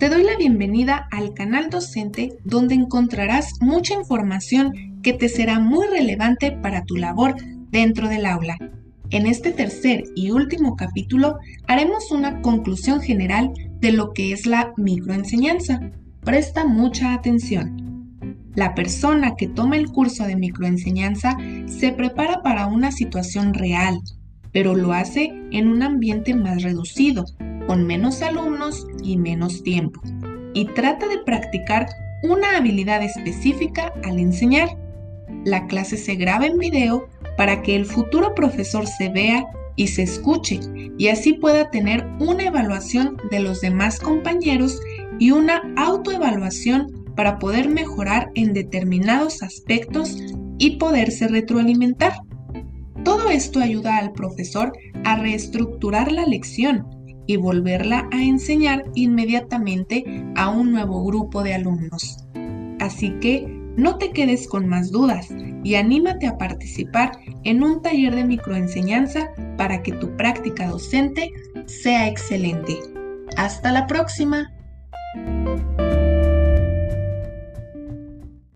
Te doy la bienvenida al canal docente donde encontrarás mucha información que te será muy relevante para tu labor dentro del aula. En este tercer y último capítulo haremos una conclusión general de lo que es la microenseñanza. Presta mucha atención. La persona que toma el curso de microenseñanza se prepara para una situación real, pero lo hace en un ambiente más reducido, con menos alumnos y menos tiempo, y trata de practicar una habilidad específica al enseñar. La clase se graba en video para que el futuro profesor se vea y se escuche y así pueda tener una evaluación de los demás compañeros y una autoevaluación para poder mejorar en determinados aspectos y poderse retroalimentar. Todo esto ayuda al profesor a reestructurar la lección y volverla a enseñar inmediatamente a un nuevo grupo de alumnos. Así que no te quedes con más dudas y anímate a participar en un taller de microenseñanza para que tu práctica docente sea excelente. Hasta la próxima.